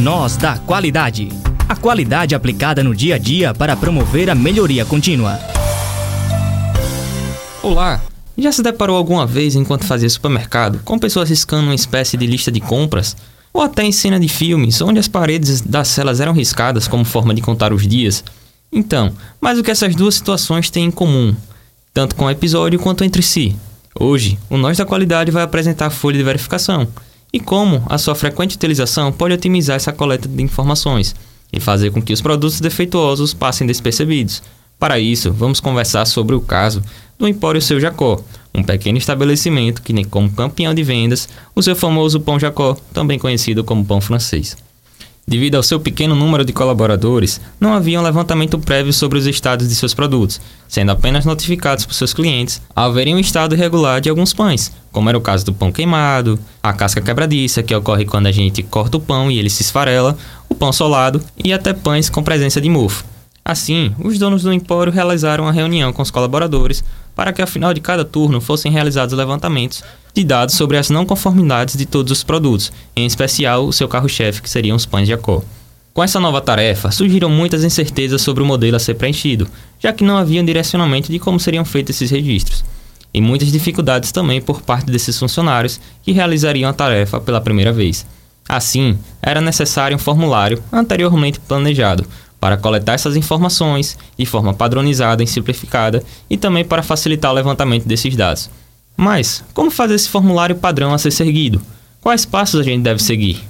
Nós da Qualidade. A qualidade aplicada no dia a dia para promover a melhoria contínua. Olá! Já se deparou alguma vez enquanto fazia supermercado com pessoas riscando uma espécie de lista de compras? Ou até em cena de filmes, onde as paredes das celas eram riscadas como forma de contar os dias? Então, mas o que essas duas situações têm em comum, tanto com o episódio quanto entre si? Hoje, o Nós da Qualidade vai apresentar a folha de verificação e como a sua frequente utilização pode otimizar essa coleta de informações e fazer com que os produtos defeituosos passem despercebidos. Para isso, vamos conversar sobre o caso do Empório Seu Jacó, um pequeno estabelecimento que, como campeão de vendas, o seu famoso pão Jacó, também conhecido como pão francês. Devido ao seu pequeno número de colaboradores, não havia um levantamento prévio sobre os estados de seus produtos, sendo apenas notificados por seus clientes ao verem um estado irregular de alguns pães, como era o caso do pão queimado, a casca quebradiça, que ocorre quando a gente corta o pão e ele se esfarela, o pão solado e até pães com presença de mofo. Assim, os donos do empório realizaram uma reunião com os colaboradores para que ao final de cada turno fossem realizados levantamentos de dados sobre as não conformidades de todos os produtos, em especial o seu carro-chefe, que seriam os pães de Jacó. Com essa nova tarefa, surgiram muitas incertezas sobre o modelo a ser preenchido, já que não havia um direcionamento de como seriam feitos esses registros, e muitas dificuldades também por parte desses funcionários que realizariam a tarefa pela primeira vez. Assim, era necessário um formulário anteriormente planejado, para coletar essas informações de forma padronizada e simplificada e também para facilitar o levantamento desses dados. Mas, como fazer esse formulário padrão a ser seguido? Quais passos a gente deve seguir?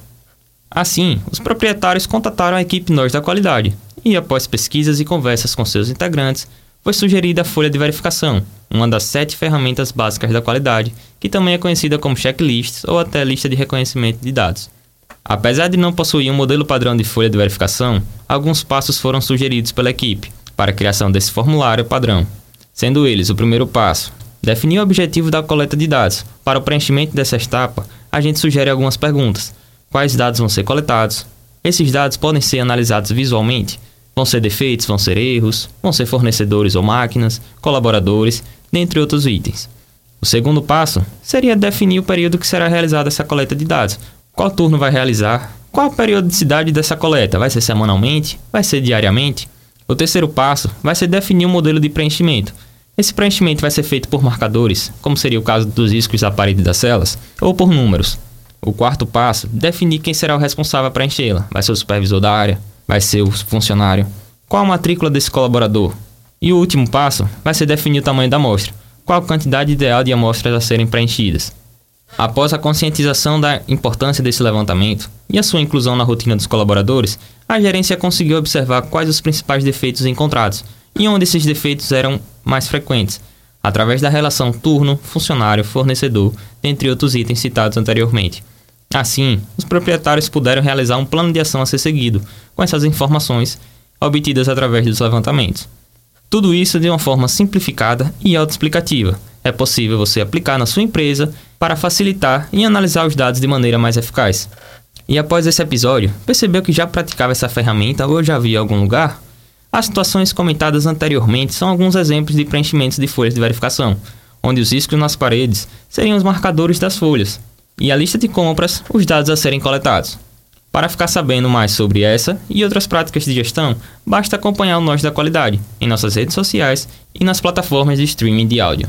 Assim, os proprietários contataram a equipe Nós da Qualidade e, após pesquisas e conversas com seus integrantes, foi sugerida a folha de verificação, uma das sete ferramentas básicas da qualidade, que também é conhecida como checklists ou até lista de reconhecimento de dados. Apesar de não possuir um modelo padrão de folha de verificação, alguns passos foram sugeridos pela equipe para a criação desse formulário padrão. Sendo eles o primeiro passo, definir o objetivo da coleta de dados. Para o preenchimento dessa etapa, a gente sugere algumas perguntas. Quais dados vão ser coletados? Esses dados podem ser analisados visualmente? Vão ser defeitos, vão ser erros, vão ser fornecedores ou máquinas, colaboradores, dentre outros itens. O segundo passo seria definir o período que será realizada essa coleta de dados, qual turno vai realizar? Qual a periodicidade dessa coleta? Vai ser semanalmente? Vai ser diariamente? O terceiro passo vai ser definir um modelo de preenchimento. Esse preenchimento vai ser feito por marcadores, como seria o caso dos riscos da parede das celas, ou por números. O quarto passo, definir quem será o responsável para preenchê-la. Vai ser o supervisor da área? Vai ser o funcionário? Qual a matrícula desse colaborador? E o último passo vai ser definir o tamanho da amostra. Qual a quantidade ideal de amostras a serem preenchidas? Após a conscientização da importância desse levantamento e a sua inclusão na rotina dos colaboradores, a gerência conseguiu observar quais os principais defeitos encontrados e onde esses defeitos eram mais frequentes, através da relação turno, funcionário, fornecedor, entre outros itens citados anteriormente. Assim, os proprietários puderam realizar um plano de ação a ser seguido, com essas informações obtidas através dos levantamentos. Tudo isso de uma forma simplificada e autoexplicativa, é possível você aplicar na sua empresa para facilitar e analisar os dados de maneira mais eficaz. E após esse episódio, percebeu que já praticava essa ferramenta ou já via em algum lugar? As situações comentadas anteriormente são alguns exemplos de preenchimentos de folhas de verificação, onde os riscos nas paredes seriam os marcadores das folhas, e a lista de compras, os dados a serem coletados. Para ficar sabendo mais sobre essa e outras práticas de gestão, basta acompanhar o Nós da Qualidade em nossas redes sociais e nas plataformas de streaming de áudio.